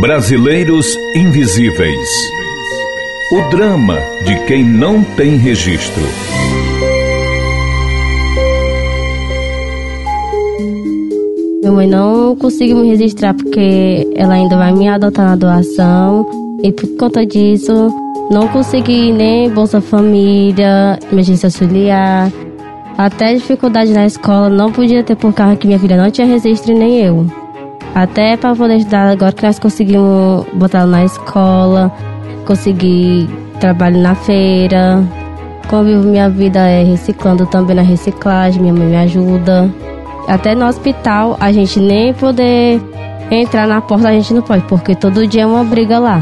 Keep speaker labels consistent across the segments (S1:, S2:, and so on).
S1: Brasileiros Invisíveis. O drama de quem não tem registro.
S2: Minha mãe não conseguiu me registrar porque ela ainda vai me adotar na doação e por conta disso não consegui nem Bolsa Família, emergência auxiliar, até dificuldade na escola não podia ter por causa que minha filha não tinha registro nem eu. Até para poder estudar agora que nós conseguimos botar na escola, consegui trabalho na feira, convivo minha vida é reciclando também na reciclagem, minha mãe me ajuda. Até no hospital, a gente nem poder entrar na porta, a gente não pode, porque todo dia é uma briga lá.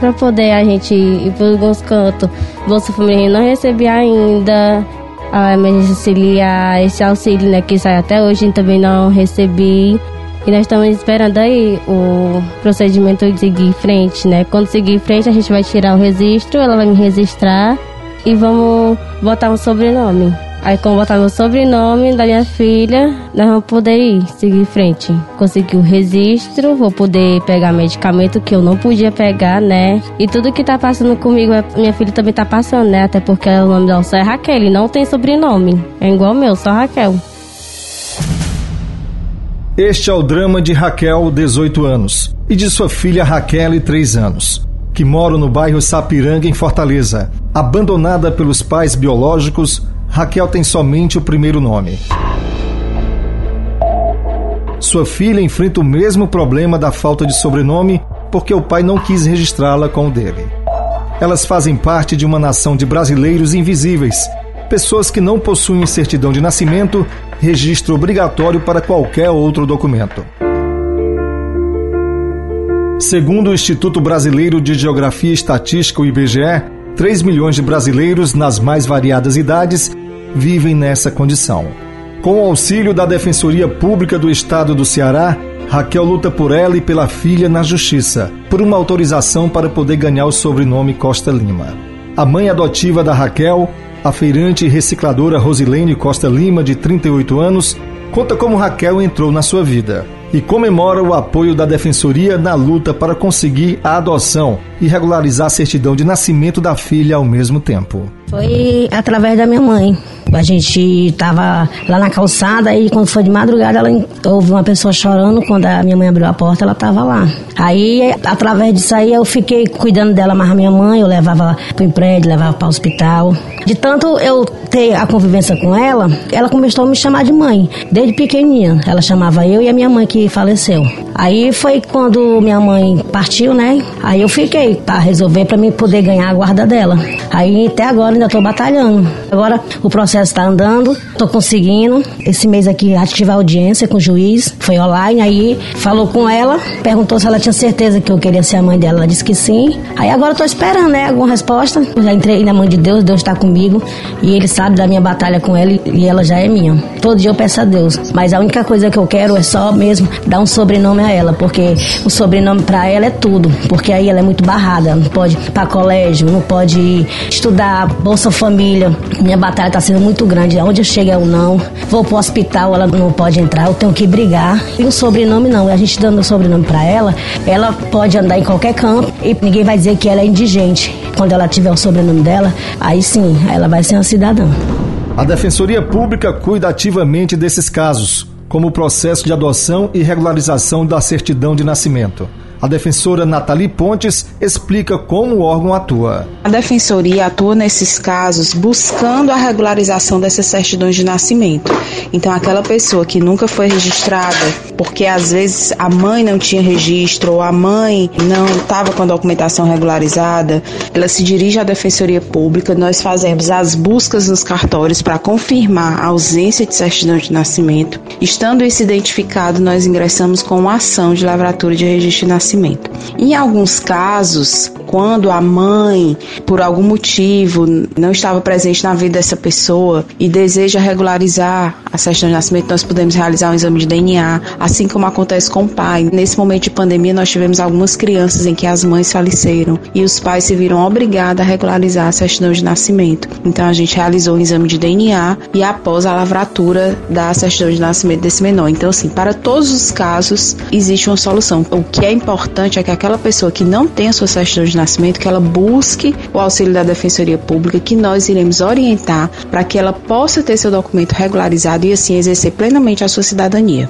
S2: Pra poder a gente ir para alguns cantos, Bolsa Família não recebi ainda, a emergência auxiliar, esse auxílio né, que sai até hoje também não recebi. E nós estamos esperando aí o procedimento de seguir em frente, né? Quando seguir em frente, a gente vai tirar o registro, ela vai me registrar e vamos botar um sobrenome. Aí, como botar meu sobrenome da minha filha, nós vamos poder ir, seguir em frente. Conseguir o registro, vou poder pegar medicamento que eu não podia pegar, né? E tudo que tá passando comigo, é, minha filha também tá passando, né? Até porque o nome dela só é Raquel, e não tem sobrenome. É igual meu, só Raquel.
S3: Este é o drama de Raquel, 18 anos, e de sua filha Raquel, 3 anos, que moram no bairro Sapiranga, em Fortaleza. Abandonada pelos pais biológicos, Raquel tem somente o primeiro nome. Sua filha enfrenta o mesmo problema da falta de sobrenome porque o pai não quis registrá-la com o dele. Elas fazem parte de uma nação de brasileiros invisíveis, pessoas que não possuem certidão de nascimento, registro obrigatório para qualquer outro documento. Segundo o Instituto Brasileiro de Geografia e Estatística, o IBGE, 3 milhões de brasileiros nas mais variadas idades vivem nessa condição. Com o auxílio da Defensoria Pública do Estado do Ceará, Raquel luta por ela e pela filha na justiça, por uma autorização para poder ganhar o sobrenome Costa Lima. A mãe adotiva da Raquel, a feirante e recicladora Rosilene Costa Lima, de 38 anos, conta como Raquel entrou na sua vida e comemora o apoio da Defensoria na luta para conseguir a adoção e regularizar a certidão de nascimento da filha ao mesmo tempo.
S4: Foi através da minha mãe. A gente estava lá na calçada e quando foi de madrugada ela houve uma pessoa chorando. Quando a minha mãe abriu a porta, ela estava lá. Aí, através disso aí, eu fiquei cuidando dela mais a minha mãe. Eu levava para o prédio, levava para o hospital. De tanto eu ter a convivência com ela, ela começou a me chamar de mãe, desde pequenininha. Ela chamava eu e a minha mãe que faleceu. Aí foi quando minha mãe partiu, né? Aí eu fiquei para resolver para mim poder ganhar a guarda dela. Aí até agora ainda estou batalhando. Agora o processo está andando, estou conseguindo. Esse mês aqui tive a audiência com o juiz, foi online, aí falou com ela, perguntou se ela tinha certeza que eu queria ser a mãe dela. Ela disse que sim. Aí agora estou esperando, né? Alguma resposta. Eu já entrei na mão de Deus, Deus está comigo e Ele sabe da minha batalha com ela e ela já é minha. Todo dia eu peço a Deus, mas a única coisa que eu quero é só mesmo dar um sobrenome a ela, porque o sobrenome para ela é tudo, porque aí ela é muito barrada, não pode ir para colégio, não pode estudar, Bolsa Família. Minha batalha está sendo muito grande, onde eu chego é o não. Vou pro hospital, ela não pode entrar, eu tenho que brigar. E o sobrenome não, a gente dando o sobrenome para ela, ela pode andar em qualquer campo e ninguém vai dizer que ela é indigente. Quando ela tiver o sobrenome dela, aí sim, ela vai ser uma cidadã.
S3: A Defensoria Pública cuida ativamente desses casos, como o processo de adoção e regularização da certidão de nascimento. A defensora Nathalie Pontes explica como o órgão atua.
S5: A defensoria atua nesses casos buscando a regularização dessas certidões de nascimento. Então, aquela pessoa que nunca foi registrada, porque às vezes a mãe não tinha registro ou a mãe não estava com a documentação regularizada, ela se dirige à defensoria pública. Nós fazemos as buscas nos cartórios para confirmar a ausência de certidão de nascimento. Estando isso identificado, nós ingressamos com uma ação de lavratura de registro de nascimento nascimento. Em alguns casos, quando a mãe, por algum motivo, não estava presente na vida dessa pessoa e deseja regularizar a certidão de nascimento, nós podemos realizar um exame de DNA, assim como acontece com o pai. Nesse momento de pandemia, nós tivemos algumas crianças em que as mães faleceram e os pais se viram obrigados a regularizar a certidão de nascimento. Então a gente realizou um exame de DNA e após a lavratura da certidão de nascimento desse menor. Então, assim, para todos os casos, existe uma solução. O que é importante é que aquela pessoa que não tem a sua certidão de nascimento, que ela busque o auxílio da Defensoria Pública, que nós iremos orientar para que ela possa ter seu documento regularizado e assim exercer plenamente a sua cidadania.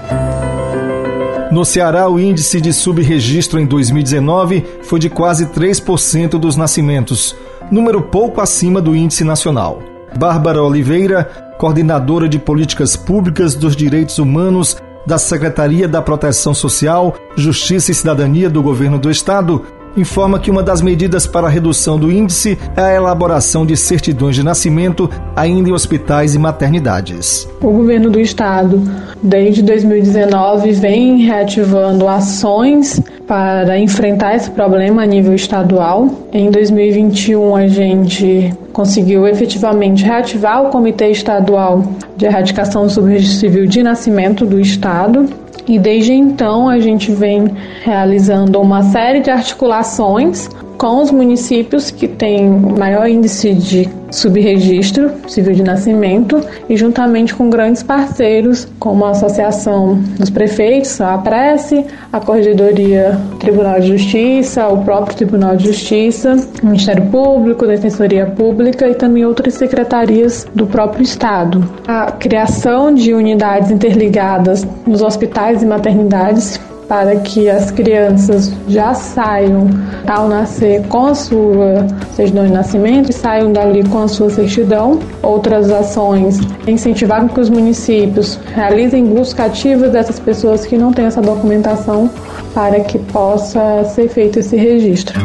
S3: No Ceará, o índice de subregistro em 2019 foi de quase 3% dos nascimentos, número pouco acima do índice nacional. Bárbara Oliveira, coordenadora de políticas públicas dos direitos humanos da Secretaria da Proteção Social, Justiça e Cidadania do Governo do Estado, informa que uma das medidas para a redução do índice é a elaboração de certidões de nascimento ainda em hospitais e maternidades.
S6: O governo do estado, desde 2019, vem reativando ações para enfrentar esse problema a nível estadual. Em 2021, a gente conseguiu efetivamente reativar o Comitê Estadual de Erradicação do Subregistro Civil de Nascimento do Estado e desde então a gente vem realizando uma série de articulações com os municípios que têm maior índice de subregistro civil de nascimento e juntamente com grandes parceiros como a Associação dos Prefeitos, a Prece, a Corregedoria Tribunal de Justiça, o próprio Tribunal de Justiça, o Ministério Público, Defensoria Pública e também outras secretarias do próprio Estado. A criação de unidades interligadas nos hospitais e maternidades para que as crianças já saiam ao nascer com a sua certidão de nascimento e saiam dali com a sua certidão. Outras ações, incentivar que os municípios realizem busca ativa dessas pessoas que não têm essa documentação para que possa ser feito esse registro.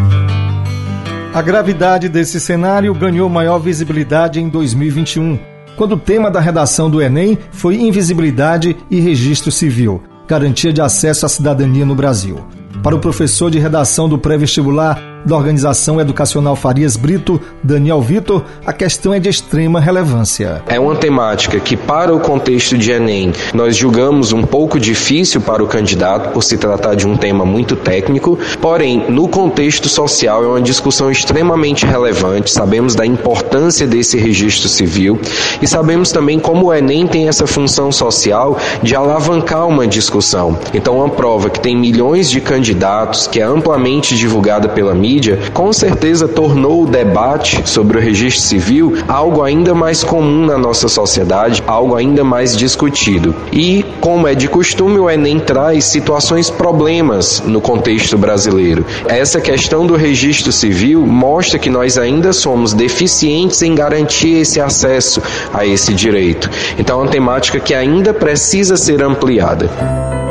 S3: A gravidade desse cenário ganhou maior visibilidade em 2021, quando o tema da redação do Enem foi invisibilidade e registro civil garantia de acesso à cidadania no Brasil. Para o professor de redação do pré-vestibular da Organização Educacional Farias Brito, Daniel Vitor, a questão é de extrema relevância.
S7: É uma temática que, para o contexto de Enem, nós julgamos um pouco difícil para o candidato, por se tratar de um tema muito técnico, porém, no contexto social, é uma discussão extremamente relevante. Sabemos da importância desse registro civil e sabemos também como o Enem tem essa função social de alavancar uma discussão. Então, uma prova que tem milhões de candidatos, que é amplamente divulgada pela mídia, mídia, com certeza tornou o debate sobre o registro civil algo ainda mais comum na nossa sociedade, algo ainda mais discutido. E, como é de costume, o Enem traz situações problemas no contexto brasileiro. Essa questão do registro civil mostra que nós ainda somos deficientes em garantir esse acesso a esse direito. Então, é uma temática que ainda precisa ser ampliada.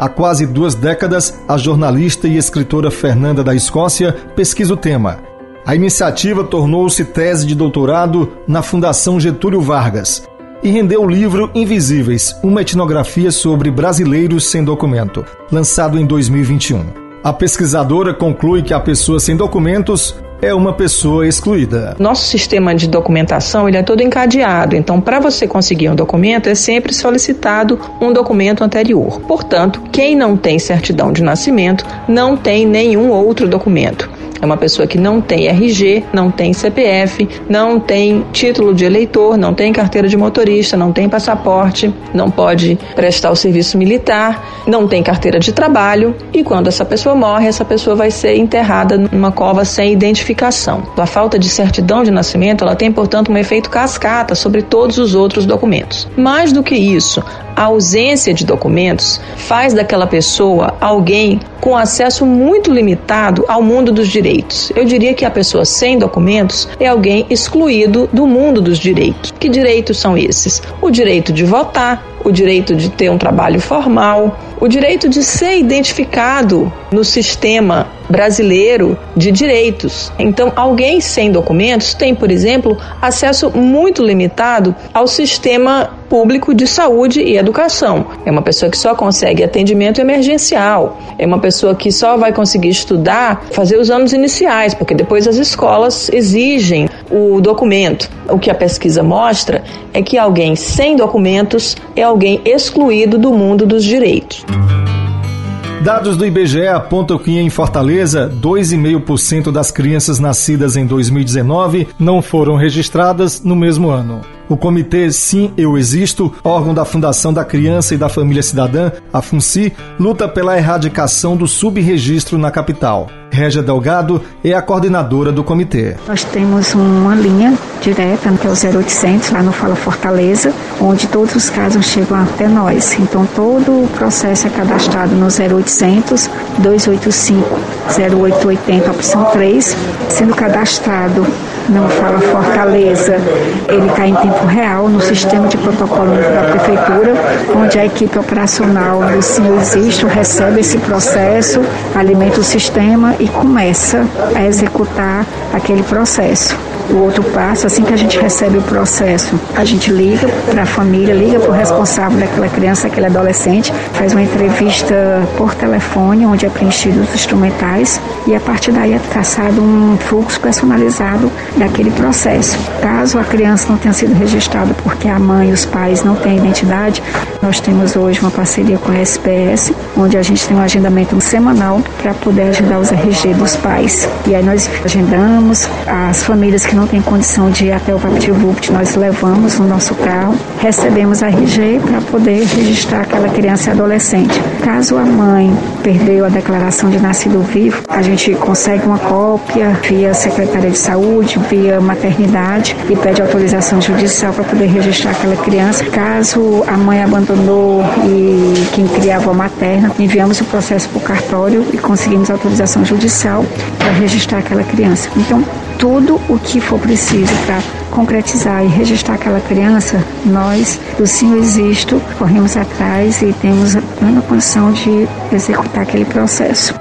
S3: Há quase duas décadas, a jornalista e escritora Fernanda da Escócia pesquisa o tema. A iniciativa tornou-se tese de doutorado na Fundação Getúlio Vargas e rendeu o livro Invisíveis, uma etnografia sobre brasileiros sem documento, lançado em 2021. A pesquisadora conclui que a pessoa sem documentos é uma pessoa excluída.
S8: Nosso sistema de documentação ele é todo encadeado, então para você conseguir um documento é sempre solicitado um documento anterior. Portanto, quem não tem certidão de nascimento não tem nenhum outro documento. É uma pessoa que não tem RG, não tem CPF, não tem título de eleitor, não tem carteira de motorista, não tem passaporte, não pode prestar o serviço militar, não tem carteira de trabalho e quando essa pessoa morre, essa pessoa vai ser enterrada numa cova sem identificação. A falta de certidão de nascimento, ela tem, portanto, um efeito cascata sobre todos os outros documentos. Mais do que isso, a ausência de documentos faz daquela pessoa alguém com acesso muito limitado ao mundo dos direitos. Eu diria que a pessoa sem documentos é alguém excluído do mundo dos direitos. Que direitos são esses? O direito de votar, o direito de ter um trabalho formal, o direito de ser identificado no sistema brasileiro de direitos. Então, alguém sem documentos tem, por exemplo, acesso muito limitado ao sistema público de saúde e educação. É uma pessoa que só consegue atendimento emergencial. É uma pessoa que só vai conseguir estudar, fazer os anos iniciais, porque depois as escolas exigem o documento. O que a pesquisa mostra é que alguém sem documentos é alguém excluído do mundo dos direitos.
S3: Dados do IBGE apontam que em Fortaleza, 2,5% das crianças nascidas em 2019 não foram registradas no mesmo ano. O Comitê Sim Eu Existo, órgão da Fundação da Criança e da Família Cidadã, a FUNCI, luta pela erradicação do subregistro na capital. Régia Delgado é a coordenadora do comitê.
S9: Nós temos uma linha direta, que é o 0800, lá no Fala Fortaleza, onde todos os casos chegam até nós. Então, todo o processo é cadastrado no 0800 285 0880, opção 3, sendo cadastrado não fala Fortaleza, ele está em tempo real no sistema de protocolo da prefeitura, onde a equipe operacional do Senhor Existo recebe esse processo, alimenta o sistema e começa a executar aquele processo. O outro passo, assim que a gente recebe o processo, a gente liga para a família, liga para o responsável daquela criança, daquele adolescente, faz uma entrevista por telefone, onde é preenchido os instrumentais, e a partir daí é traçado um fluxo personalizado daquele processo. Caso a criança não tenha sido registrada porque a mãe e os pais não têm identidade, nós temos hoje uma parceria com a SPS, onde a gente tem um agendamento semanal para poder ajudar os RG dos pais. E aí nós agendamos as famílias que não têm condição de ir até o VaptVupt, nós levamos no nosso carro, recebemos a RG para poder registrar aquela criança e adolescente. Caso a mãe perdeu a declaração de nascido vivo, a gente consegue uma cópia via Secretaria de Saúde, via maternidade e pede autorização judicial para poder registrar aquela criança. Caso a mãe abandonou e quem criava a materna, enviamos o processo para o cartório e conseguimos autorização judicial para registrar aquela criança. Então, tudo o que for preciso para concretizar e registrar aquela criança, nós do Sim Existo corremos atrás e temos a plena condição de executar aquele processo.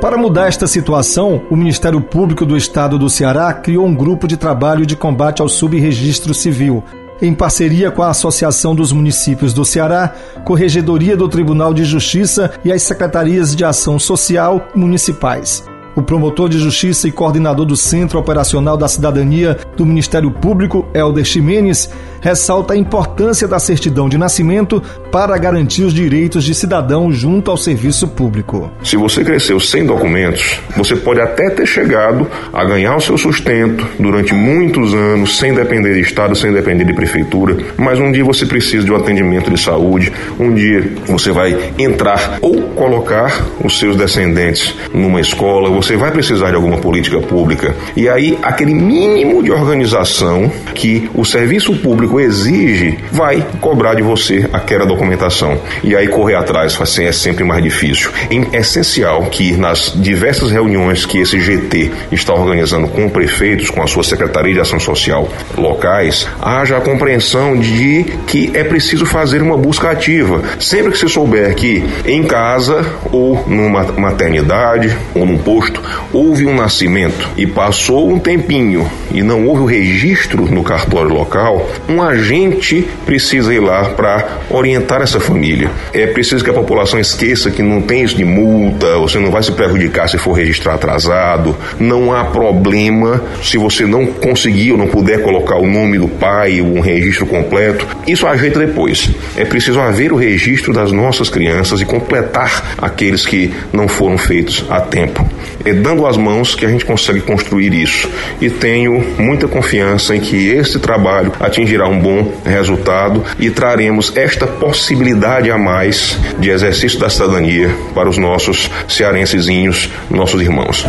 S3: Para mudar esta situação, o Ministério Público do Estado do Ceará criou um grupo de trabalho de combate ao subregistro civil, em parceria com a Associação dos Municípios do Ceará, Corregedoria do Tribunal de Justiça e as Secretarias de Ação Social Municipais. O promotor de justiça e coordenador do Centro Operacional da Cidadania do Ministério Público, Helder Ximenes, ressalta a importância da certidão de nascimento para garantir os direitos de cidadão junto ao serviço público.
S10: Se você cresceu sem documentos, você pode até ter chegado a ganhar o seu sustento durante muitos anos sem depender de Estado, sem depender de prefeitura, mas um dia você precisa de um atendimento de saúde, um dia você vai entrar ou colocar os seus descendentes numa escola, você vai precisar de alguma política pública. E aí, aquele mínimo de organização que o serviço público exige, vai cobrar de você aquela documentação. E aí correr atrás assim, é sempre mais difícil. É essencial que nas diversas reuniões que esse GT está organizando com prefeitos, com a sua Secretaria de Ação Social locais, haja a compreensão de que é preciso fazer uma busca ativa. Sempre que você souber que em casa ou numa maternidade ou num posto houve um nascimento e passou um tempinho e não houve o registro no cartório local, um agente precisa ir lá para orientar essa família. É preciso que a população esqueça que não tem isso de multa, você não vai se prejudicar se for registrar atrasado, não há problema se você não conseguir ou não puder colocar o nome do pai, um registro completo. Isso ajeita depois. É preciso haver o registro das nossas crianças e completar aqueles que não foram feitos a tempo. É dando as mãos que a gente consegue construir isso. E tenho muita confiança em que este trabalho atingirá um bom resultado e traremos esta possibilidade a mais de exercício da cidadania para os nossos cearensezinhos, nossos irmãos.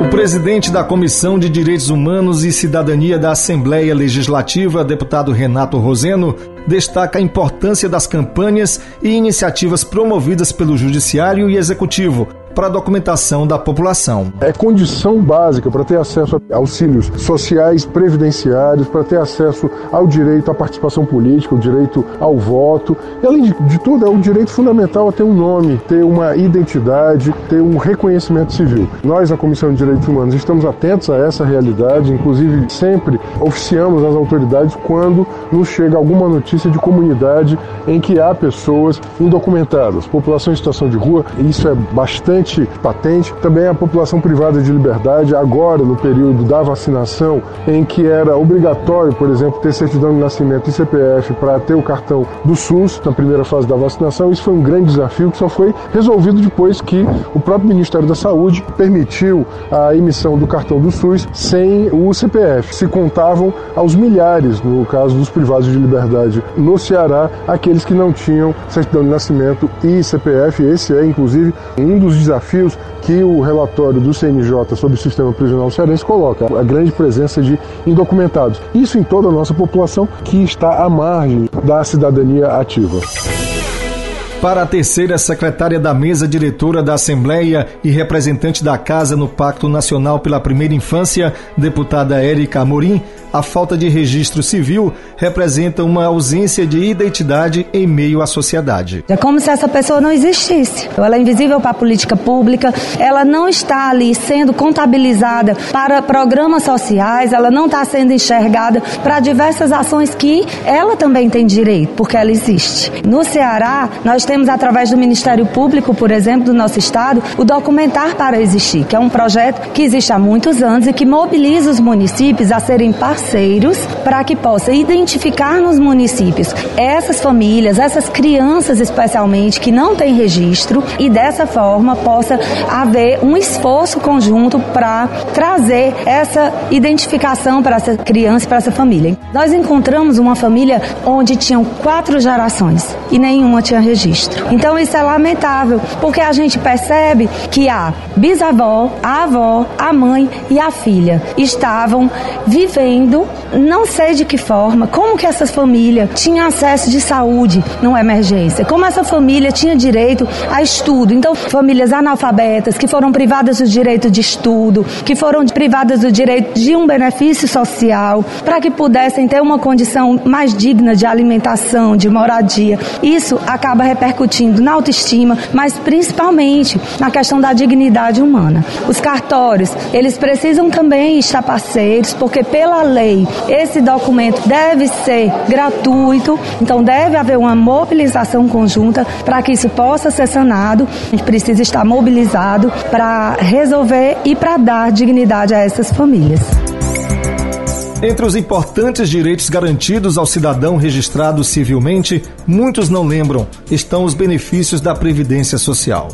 S3: O presidente da Comissão de Direitos Humanos e Cidadania da Assembleia Legislativa, deputado Renato Roseno, destaca a importância das campanhas e iniciativas promovidas pelo Judiciário e Executivo para a documentação da população.
S11: É condição básica para ter acesso a auxílios sociais, previdenciários, para ter acesso ao direito à participação política, o direito ao voto. E além de, tudo, é o direito fundamental a ter um nome, ter uma identidade, ter um reconhecimento civil. Nós, a Comissão de Direitos Humanos, estamos atentos a essa realidade, inclusive sempre oficiamos as autoridades quando nos chega alguma notícia de comunidade em que há pessoas indocumentadas, população em situação de rua, isso é bastante patente. Também a população privada de liberdade, agora no período da vacinação, em que era obrigatório, por exemplo, ter certidão de nascimento e CPF para ter o cartão do SUS na primeira fase da vacinação, isso foi um grande desafio que só foi resolvido depois que o próprio Ministério da Saúde permitiu a emissão do cartão do SUS sem o CPF. Se contavam aos milhares, no caso dos privados de liberdade no Ceará, aqueles que não tinham certidão de nascimento e CPF. Esse é, inclusive, um dos desafios que o relatório do CNJ sobre o sistema prisional cearense coloca, a grande presença de indocumentados. Isso em toda a nossa população que está à margem da cidadania ativa.
S3: Para a terceira secretária da mesa diretora da Assembleia e representante da Casa no Pacto Nacional pela Primeira Infância, deputada Érica Amorim, a falta de registro civil representa uma ausência de identidade em meio à sociedade.
S12: É como se essa pessoa não existisse. Ela é invisível para a política pública, ela não está ali sendo contabilizada para programas sociais, ela não está sendo enxergada para diversas ações que ela também tem direito, porque ela existe. No Ceará, nós temos, através do Ministério Público, por exemplo, do nosso estado, o Documentar para Existir, que é um projeto que existe há muitos anos e que mobiliza os municípios a serem parceiros parceiros para que possa identificar nos municípios essas famílias, essas crianças especialmente que não têm registro e dessa forma possa haver um esforço conjunto para trazer essa identificação para essa criança e para essa família. Nós encontramos uma família onde tinham quatro gerações e nenhuma tinha registro. Então isso é lamentável, porque a gente percebe que a bisavó, a avó, a mãe e a filha estavam vivendo não sei de que forma, como que essa família tinha acesso de saúde numa emergência, como essa família tinha direito a estudo. Então, famílias analfabetas que foram privadas do direito de estudo, que foram privadas do direito de um benefício social, para que pudessem ter uma condição mais digna de alimentação, de moradia. Isso acaba repercutindo na autoestima, mas principalmente na questão da dignidade humana. Os cartórios, eles precisam também estar parceiros, porque pela lei. Esse documento deve ser gratuito, então deve haver uma mobilização conjunta para que isso possa ser sanado. A gente precisa estar mobilizado para resolver e para dar dignidade a essas famílias.
S3: Entre os importantes direitos garantidos ao cidadão registrado civilmente, muitos não lembram, estão os benefícios da Previdência Social.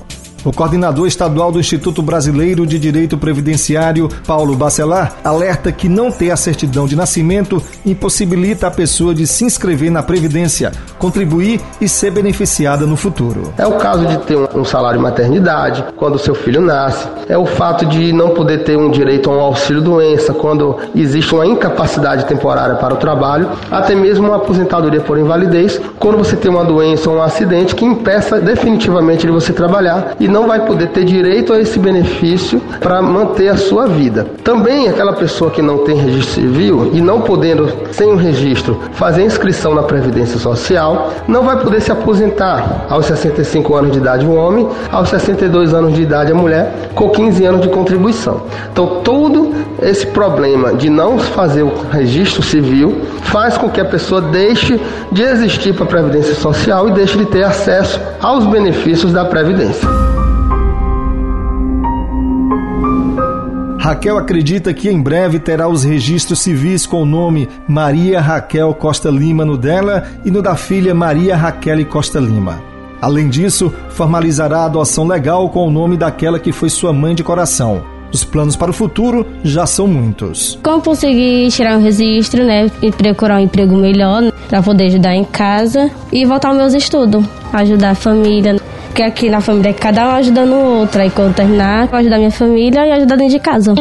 S3: O coordenador estadual do Instituto Brasileiro de Direito Previdenciário, Paulo Bacelar, alerta que não ter a certidão de nascimento impossibilita a pessoa de se inscrever na Previdência, contribuir e ser beneficiada no futuro.
S13: É o caso de ter um salário maternidade quando seu filho nasce, é o fato de não poder ter um direito a um auxílio-doença quando existe uma incapacidade temporária para o trabalho, até mesmo uma aposentadoria por invalidez, quando você tem uma doença ou um acidente que impeça definitivamente de você trabalhar e não vai poder ter direito a esse benefício para manter a sua vida. Também aquela pessoa que não tem registro civil e não podendo, sem o registro, fazer inscrição na Previdência Social, não vai poder se aposentar aos 65 anos de idade o homem, aos 62 anos de idade a mulher, com 15 anos de contribuição. Então, todo esse problema de não fazer o registro civil faz com que a pessoa deixe de existir para a Previdência Social e deixe de ter acesso aos benefícios da Previdência.
S3: Raquel acredita que em breve terá os registros civis com o nome Maria Raquel Costa Lima no dela e no da filha Maria Raquel Costa Lima. Além disso, formalizará a adoção legal com o nome daquela que foi sua mãe de coração. Os planos para o futuro já são muitos.
S2: Como conseguir tirar um registro, né? E procurar um emprego melhor para poder ajudar em casa e voltar aos meus estudos, ajudar a família. Porque aqui na família cada um ajudando o outro. Aí quando terminar, vou ajudar minha família e ajudar dentro de casa.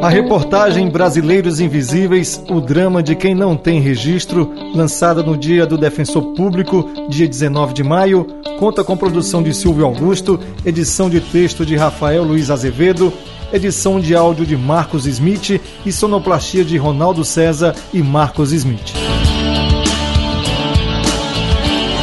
S3: A reportagem Brasileiros Invisíveis, o drama de quem não tem registro, lançada no Dia do Defensor Público, dia 19 de maio, conta com produção de Silvio Augusto, edição de texto de Rafael Luiz Azevedo, edição de áudio de Marcos Smith e sonoplastia de Ronaldo César e Marcos Smith.